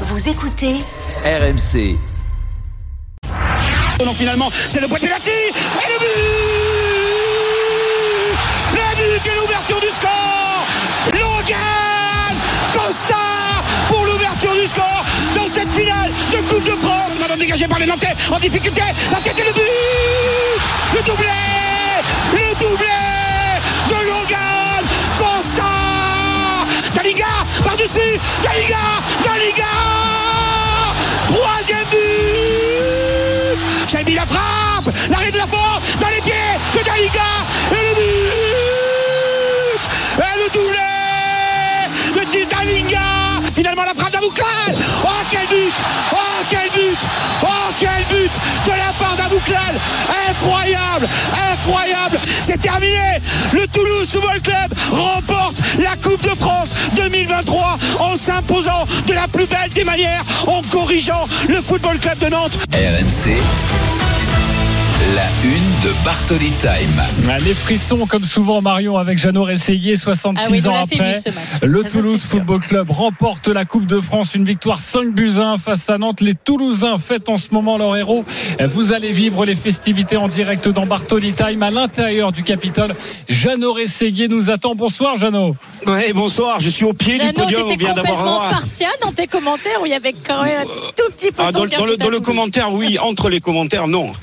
Vous écoutez RMC. Non, finalement, c'est le point de pénalty et le but Le but et l'ouverture du score Logan Costa pour l'ouverture du score dans cette finale de Coupe de France. Maintenant dégagé par les Nantais en difficulté. La tête et le but Le doublé Par-dessus. Daliga Daliga Troisième but. Shelby la frappe. L'arrêt de la force dans les pieds de Daliga et le but. Et le doublé de Gilles Daliga Finalement la frappe d'Abouklal. Oh quel but. Oh quel but. Oh quel but de la part d'Abouklal. Incroyable. Incroyable. C'est terminé. Le Toulouse Football Club Coupe de France 2023 en s'imposant de la plus belle des manières en corrigeant le Football Club de Nantes. RMC. La une de Bartoli Time. Ah, Les frissons, comme souvent, Marion, avec Jeannot Rességuier, 66 Ah oui, ans après. Le Ça, Toulouse. Football Club remporte la Coupe de France, une victoire 5 buts à 1 face à Nantes. Les Toulousains fêtent en ce moment leur héros. Vous allez vivre les festivités en direct dans Bartoli Time à l'intérieur du Capitole. Jeannot Rességuier nous attend. Bonsoir, Jeannot. Ouais, bonsoir, je suis au pied Jeannot, du podium, on t'étais vient d'avoir complètement un- partial dans tes commentaires où il y avait quand même un tout petit peu Ah, dans le, dans le commentaire, oui. Entre les commentaires, non.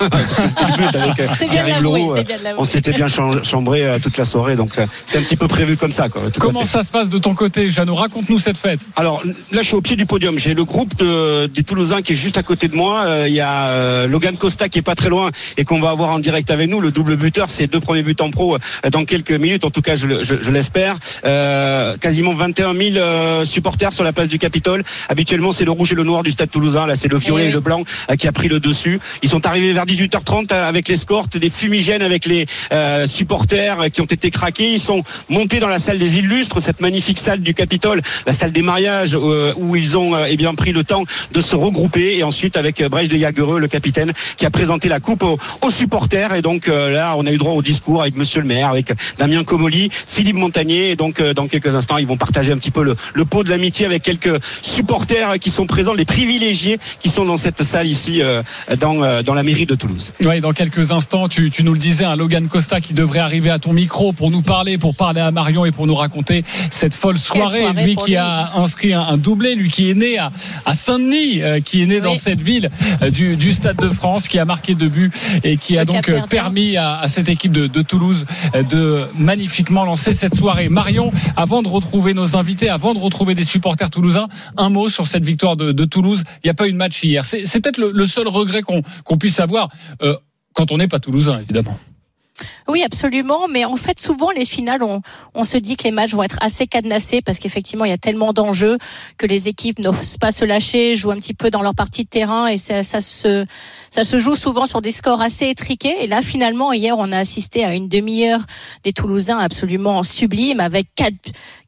Avec euh, euh. On s'était bien cham- chambré euh, toute la soirée, donc c'était un petit peu prévu comme ça. Quoi, tout à Comment fait. ça se passe de ton côté, Jeannot? Raconte-nous cette fête. Alors là, je suis au pied du podium. J'ai le groupe de- des Toulousains qui est juste à côté de moi. Euh, Il y a euh, Logan Costa qui est pas très loin et qu'on va avoir en direct avec nous. Le double buteur, c'est deux premiers buts en pro euh, dans quelques minutes. En tout cas, je, je- je l'espère. Euh, quasiment 21 000 euh, supporters sur la place du Capitole. Habituellement, c'est le rouge et le noir du Stade Toulousain. Là, c'est le violet Eh et, oui. le blanc qui a pris le dessus. Ils sont arrivés vers 18h30 avec l'escorte, des fumigènes avec les euh, supporters euh, qui ont été craqués. Ils sont montés dans la salle des illustres, cette magnifique salle du Capitole, la salle des mariages euh, où ils ont euh, eh bien pris le temps de se regrouper et ensuite avec euh, Brèche de Jagereux, le capitaine, qui a présenté la coupe aux, supporters. Et donc euh, là, on a eu droit au discours avec Monsieur le maire, avec Damien Comoli, Philippe Montagnier. Et donc euh, dans quelques instants, ils vont partager un petit peu le, pot de l'amitié avec quelques supporters qui sont présents, les privilégiés qui sont dans cette salle ici euh, dans, euh, dans la mairie de Toulouse. Dans quelques instants, tu, tu nous le disais, un Logan Costa qui devrait arriver à ton micro pour nous parler, pour parler à Marion et pour nous raconter cette folle soirée. soirée lui qui lui. a inscrit un, un doublé, lui qui est né à, à Saint-Denis, euh, qui est né dans cette ville euh, du, du Stade de France, qui a marqué deux buts et qui a Le donc euh, permis à, à cette équipe de, de Toulouse de magnifiquement lancer cette soirée. Marion, avant de retrouver nos invités, avant de retrouver des supporters toulousains, un mot sur cette victoire de, de Toulouse. Il n'y a pas eu de match hier. C'est peut-être le, le seul regret qu'on qu'on puisse avoir. euh, quand on n'est pas toulousain, évidemment. Oui, absolument. Mais en fait, souvent, les finales, on, on se dit que les matchs vont être assez cadenassés parce qu'effectivement, il y a tellement d'enjeux que les équipes n'osent pas se lâcher, jouent un petit peu dans leur partie de terrain et ça, ça se, ça se joue souvent sur des scores assez étriqués. Et là, finalement, hier, on a assisté à une demi-heure des Toulousains absolument sublime avec quatre,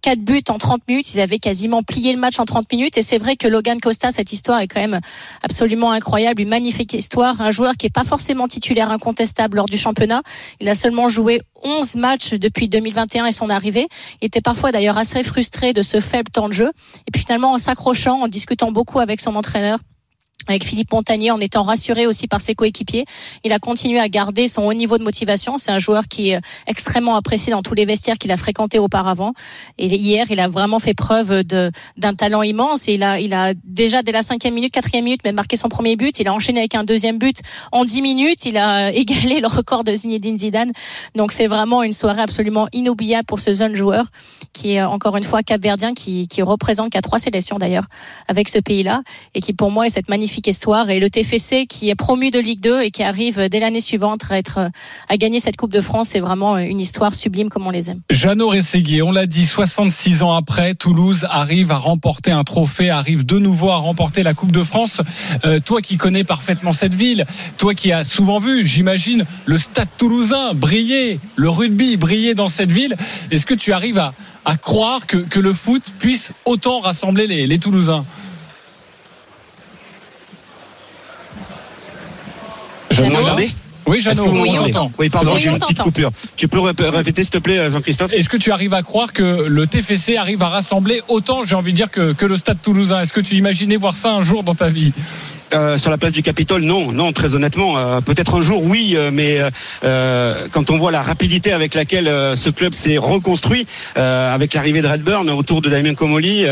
quatre buts en 30 minutes. Ils avaient quasiment plié le match en 30 minutes. Et c'est vrai que Logan Costa, cette histoire est quand même absolument incroyable, une magnifique histoire. Un joueur qui est pas forcément titulaire incontestable lors du championnat. Il a seulement joué 11 matchs depuis 2021 et son arrivée. Il était parfois d'ailleurs assez frustré de ce faible temps de jeu. Et puis finalement, en s'accrochant, en discutant beaucoup avec son entraîneur, avec Philippe Montagnier en étant rassuré aussi par ses coéquipiers. Il a continué à garder son haut niveau de motivation. C'est un joueur qui est extrêmement apprécié dans tous les vestiaires qu'il a fréquentés auparavant. Et hier, il a vraiment fait preuve de, d'un talent immense. Il a, il a déjà dès la cinquième minute, quatrième minute, même marqué son premier but. Il a enchaîné avec un deuxième but en dix minutes. Il a égalé le record de Zinedine Zidane. Donc c'est vraiment une soirée absolument inoubliable pour ce jeune joueur qui est encore une fois capverdien, qui, qui représente qu'à trois sélections d'ailleurs avec ce pays-là et qui pour moi est cette magnifique histoire et le TFC qui est promu de Ligue 2 et qui arrive dès l'année suivante à gagner cette Coupe de France c'est vraiment une histoire sublime comme on les aime. Jeannot Rességuier, on l'a dit, 66 ans après, Toulouse arrive à remporter un trophée, arrive de nouveau à remporter la Coupe de France. Euh, toi qui connais parfaitement cette ville, toi qui as souvent vu, j'imagine, le stade toulousain briller, le rugby briller dans cette ville, est-ce que tu arrives à, croire que, que le foot puisse autant rassembler les, les Toulousains? Vous m'entendez Oui, Est-ce que Jeannot, vous Oui, on. Oui, pardon, Oui, j'ai une petite coupure. Tu peux rép- répéter, s'il te plaît, euh, Jean-Christophe Est-ce que tu arrives à croire que le TFC arrive à rassembler autant, j'ai envie de dire, que, que le Stade Toulousain? Est-ce que tu imaginais voir ça un jour dans ta vie? Euh, sur la place du Capitole, non, non, très honnêtement, euh, peut-être un jour, oui, euh, mais quand on voit la rapidité avec laquelle ce club s'est reconstruit, avec l'arrivée de Redburn autour de Damien Comoli,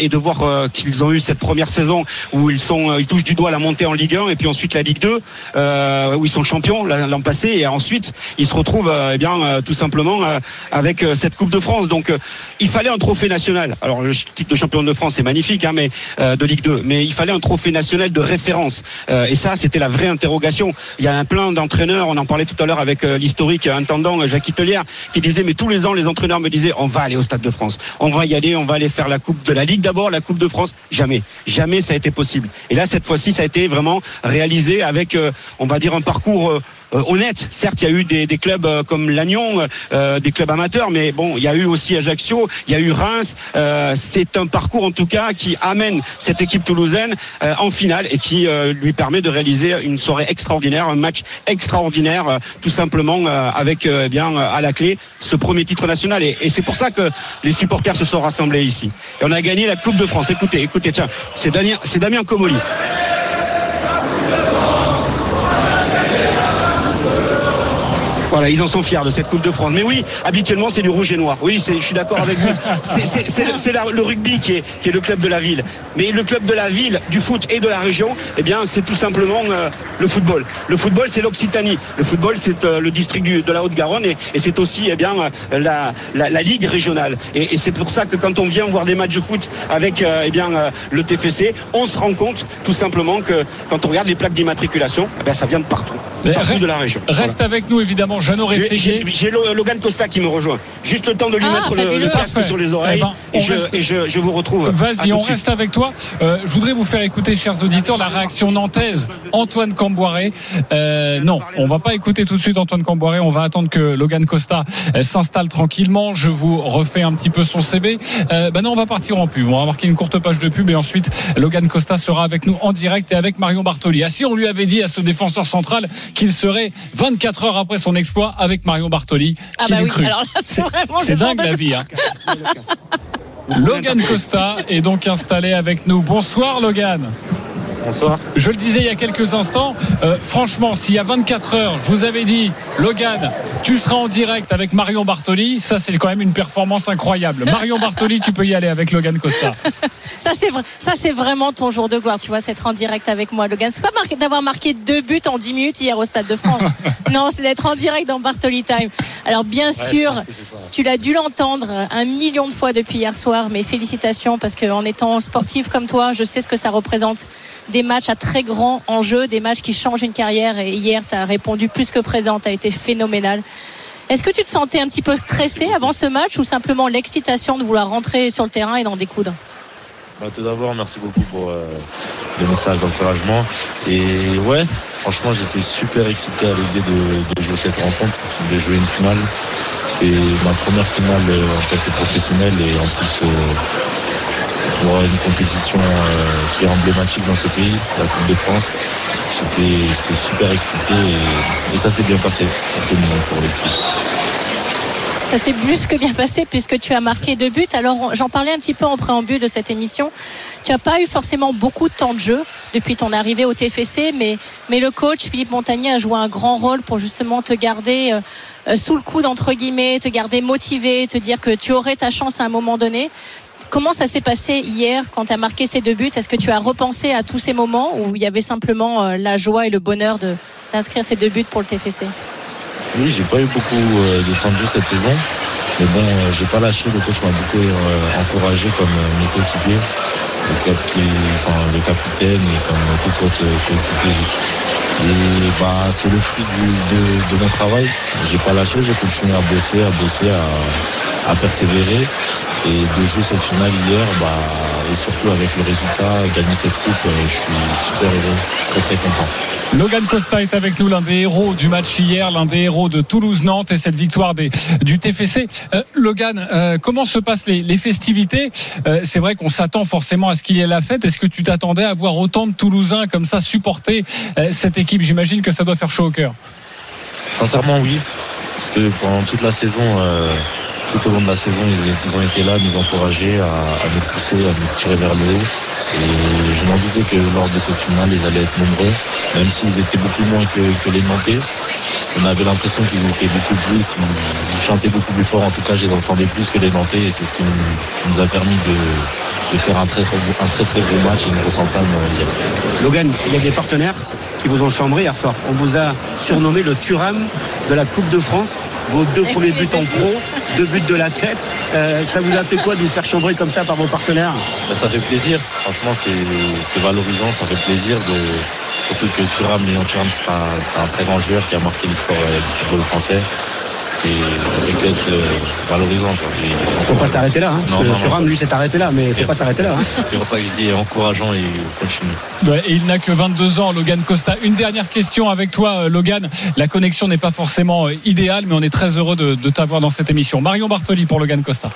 et de voir qu'ils ont eu cette première saison où ils sont, ils touchent du doigt la montée en Ligue 1 et puis ensuite la Ligue 2, euh, où ils sont champions l'an passé, et ensuite ils se retrouvent, eh bien, tout simplement avec cette Coupe de France. Donc, il fallait un trophée national. Alors, le titre de champion de France, c'est magnifique, hein, mais de Ligue 2, mais il fallait un trophée national de Euh, et ça, c'était la vraie interrogation. Il y a un plein d'entraîneurs, on en parlait tout à l'heure avec euh, l'historique intendant euh, Jacques Itelière, qui disait, mais tous les ans, les entraîneurs me disaient, on va aller au Stade de France, on va y aller, on va aller faire la Coupe de la Ligue d'abord, la Coupe de France. Jamais, jamais ça a été possible. Et là, cette fois-ci, ça a été vraiment réalisé avec, on va dire, un parcours. Euh, honnête. Certes, il y a eu des, clubs euh, comme Lannion, euh, des clubs amateurs, mais bon, il y a eu aussi Ajaccio, il y a eu Reims. C'est un parcours en tout cas qui amène cette équipe toulousaine en finale et qui lui permet de réaliser une soirée extraordinaire, un match extraordinaire, tout simplement avec eh bien à la clé ce premier titre national. Et, et c'est pour ça que les supporters se sont rassemblés ici. Et on a gagné la Coupe de France. Écoutez, écoutez, tiens, c'est Damien, c'est Damien Comoli. Voilà, ils en sont fiers de cette Coupe de France. Mais oui, habituellement, c'est du rouge et noir. Oui, je suis d'accord avec vous. C'est- le- rugby qui est, le club de la ville. Mais le club de la ville, du foot et de la région, eh bien, c'est tout simplement euh, le football. Le football, c'est l'Occitanie. Le football, c'est euh, le district de la Haute-Garonne et, c'est aussi eh bien, euh, la, ligue régionale. Et, c'est pour ça que quand on vient voir des matchs de foot avec eh bien, le TFC, on se rend compte tout simplement que quand on regarde les plaques d'immatriculation, eh ça vient de partout. Mais Partout re- de la région. Reste avec nous, évidemment, Jeannot J'ai- Rességuier. J'ai j'ai Lo- Logan Costa qui me rejoint. Juste le temps de lui Ah, mettre le, casque sur les oreilles Eh ben, et, je, reste- et je, je vous retrouve. Vas-y, on reste avec toi. Euh, je voudrais vous faire écouter, chers auditeurs, la réaction nantaise. Antoine Camboiré. Euh, non, on va pas écouter tout de suite Antoine Camboiré. On va attendre que Logan Costa euh, s'installe tranquillement. Je vous refais un petit peu son CV. Euh, ben non, on va partir en pub. On va marquer une courte page de pub et ensuite Logan Costa sera avec nous en direct et avec Marion Bartoli. Ah, si on lui avait dit à ce défenseur central qu'il serait 24 heures après son exploit avec Marion Bartoli, Ah qui bah oui, cru alors là, c'est vraiment dingue de la vie. Hein. Logan Costa est donc installé avec nous. Bonsoir Logan. Bonsoir. Je le disais il y a quelques instants, euh, franchement, s'il y a 24 heures, je vous avais dit, Logan, tu seras en direct avec Marion Bartoli, ça c'est quand même une performance incroyable. Marion Bartoli, tu peux y aller avec Logan Costa. Ça c'est vrai, ça c'est vraiment ton jour de gloire, tu vois, c'est être en direct avec moi, Logan. C'est pas d'avoir marqué deux buts en 10 minutes hier au Stade de France. non, c'est d'être en direct dans Bartoli Time. Alors bien sûr, tu l'as dû l'entendre un million de fois depuis hier soir, mais félicitations parce qu'en étant sportif comme toi, je sais ce que ça représente. Des matchs à très grand enjeu, des matchs qui changent une carrière. Et hier, tu as répondu plus que présent, tu as été phénoménal. Est-ce que tu te sentais un petit peu stressé avant ce match ou simplement l'excitation de vouloir rentrer sur le terrain et d'en découdre? Bah, tout d'abord, merci beaucoup pour euh, le message d'encouragement. Et ouais, franchement, j'étais super excité à l'idée de, de jouer cette rencontre, de jouer une finale. C'est ma première finale euh, en tant que professionnel et en plus euh, pour une compétition euh, qui est emblématique dans ce pays, la Coupe de France. J'étais super excité et, ça s'est bien passé pour l'équipe. Ça s'est plus que bien passé puisque tu as marqué deux buts. Alors j'en parlais un petit peu en préambule de cette émission. Tu n'as pas eu forcément beaucoup de temps de jeu depuis ton arrivée au TFC, mais, mais le coach Philippe Montagnier a joué un grand rôle pour justement te garder euh, euh, sous le coude entre guillemets, te garder motivé, te dire que tu aurais ta chance à un moment donné. Comment ça s'est passé hier quand tu as marqué ces deux buts? Est-ce que tu as repensé à tous ces moments où il y avait simplement euh, la joie et le bonheur d'inscrire ces deux buts pour le TFC Oui, j'ai pas eu beaucoup euh, de temps de jeu cette saison. Mais bon, euh, j'ai pas lâché. Le coach m'a beaucoup euh, encouragé comme euh, mes coéquipiers, le, capitaine et comme tout autre coéquipier. Et bah, c'est le fruit de, mon travail. J'ai pas lâché, j'ai continué à bosser, à bosser, à, persévérer. Et de jouer cette finale hier, bah, et surtout avec le résultat, gagner cette coupe, je suis super heureux, très très content. Logan Costa est avec nous, l'un des héros du match hier, l'un des héros de Toulouse-Nantes et cette victoire du TFC. Euh, Logan, euh, comment se passent les, festivités? Euh, C'est vrai qu'on s'attend forcément à ce qu'il y ait la fête. Est-ce que tu t'attendais à voir autant de Toulousains comme ça supporter cette équipe? J'imagine que ça doit faire chaud au cœur. Sincèrement, oui. Parce que pendant toute la saison, tout au long de la saison, ils, ils ont été là, nous encourager à, à nous pousser, à nous tirer vers le haut. Et je m'en doutais que lors de cette finale, ils allaient être nombreux, même s'ils étaient beaucoup moins que, que les Nantais. On avait l'impression qu'ils étaient beaucoup plus, ils, ils chantaient beaucoup plus fort. En tout cas, je les entendais plus que les Nantais et c'est ce qui nous, nous a permis de, de faire un très, un très très beau match et une grosse entame hier. Logan, il y a des partenaires qui vous ont chambré hier soir. On vous a surnommé le Turam de la Coupe de France. Vos deux Et premiers buts en pro. Deux buts de la tête. Euh, ça vous a fait quoi de vous faire chambrer comme ça par vos partenaires? Ben, ça fait plaisir. Franchement, c'est valorisant. Ça fait plaisir surtout que Thuram, Léon Thuram, c'est un, c'est un très grand joueur qui a marqué l'histoire euh, du football français. C'est ça fait que être euh, valorisant. quoi. Et- Faut pas s'arrêter là, hein, parce Non, que non, non. Thuram, lui, s'est arrêté là, mais faut Bien. pas s'arrêter là. hein. C'est pour ça que je dis encourageant et continue. Ouais, et il n'a que 22 ans, Logan Costa. Une dernière question avec toi, euh, Logan. La connexion n'est pas forcément euh, idéale, mais on est très heureux de, de t'avoir dans cette émission. Marion Bartoli pour Logan Costa.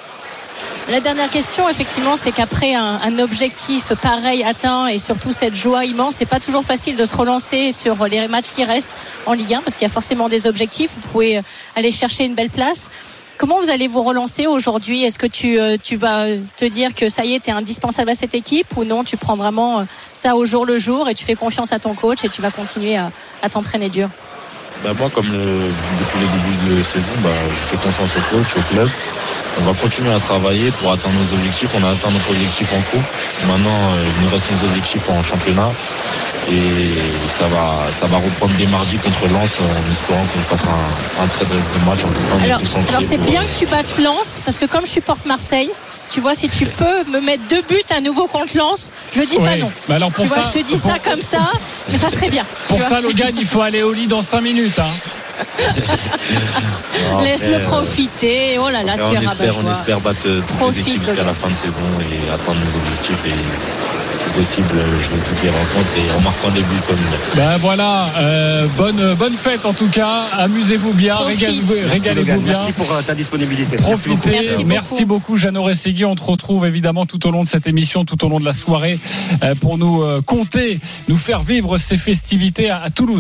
La dernière question, effectivement, c'est qu'après un, objectif pareil atteint et surtout cette joie immense, c'est pas toujours facile de se relancer sur les matchs qui restent en Ligue 1 parce qu'il y a forcément des objectifs. Vous pouvez euh, aller chercher une belle place. Comment vous allez vous relancer aujourd'hui? Est-ce que tu, euh, vas te dire que ça y est, tu es indispensable à cette équipe ou non? Tu prends vraiment euh, ça au jour le jour et tu fais confiance à ton coach et tu vas continuer à, t'entraîner dur? Ben, moi, comme depuis le début de saison, ben, je fais confiance au coach, au club. On va continuer à travailler pour atteindre nos objectifs. On a atteint notre objectif en coupe. Maintenant, euh, il nous reste nos objectifs en championnat. Et ça va, ça va reprendre dès mardi contre Lens en espérant qu'on fasse un, un très très bon match. En tout cas, Alors, c'est bien que tu battes Lens parce que comme je supporte Marseille, tu vois, si tu peux me mettre deux buts à nouveau contre Lens, je dis pas non. Bah alors pour Tu vois, ça, je te dis pour- ça comme ça, mais ça serait bien. Pour ça, Logan, il faut aller au lit dans 5 minutes. hein. Laisse-le euh, profiter. Oh là là, tu on es espère, on espère battre euh, toutes Profite, les équipes jusqu'à la fin de saison et atteindre nos objectifs. Et si possible, euh, jouer toutes les rencontres et en marquant des buts comme hier. Ben voilà, euh, bonne, bonne fête en tout cas. Amusez-vous bien, régalez-vous Merci, bien. Merci pour ta disponibilité. Merci beaucoup. Profitez. Merci Merci beaucoup. beaucoup, Jeannot Rességui. On te retrouve évidemment tout au long de cette émission, tout au long de la soirée, pour nous compter, nous faire vivre ces festivités à Toulouse.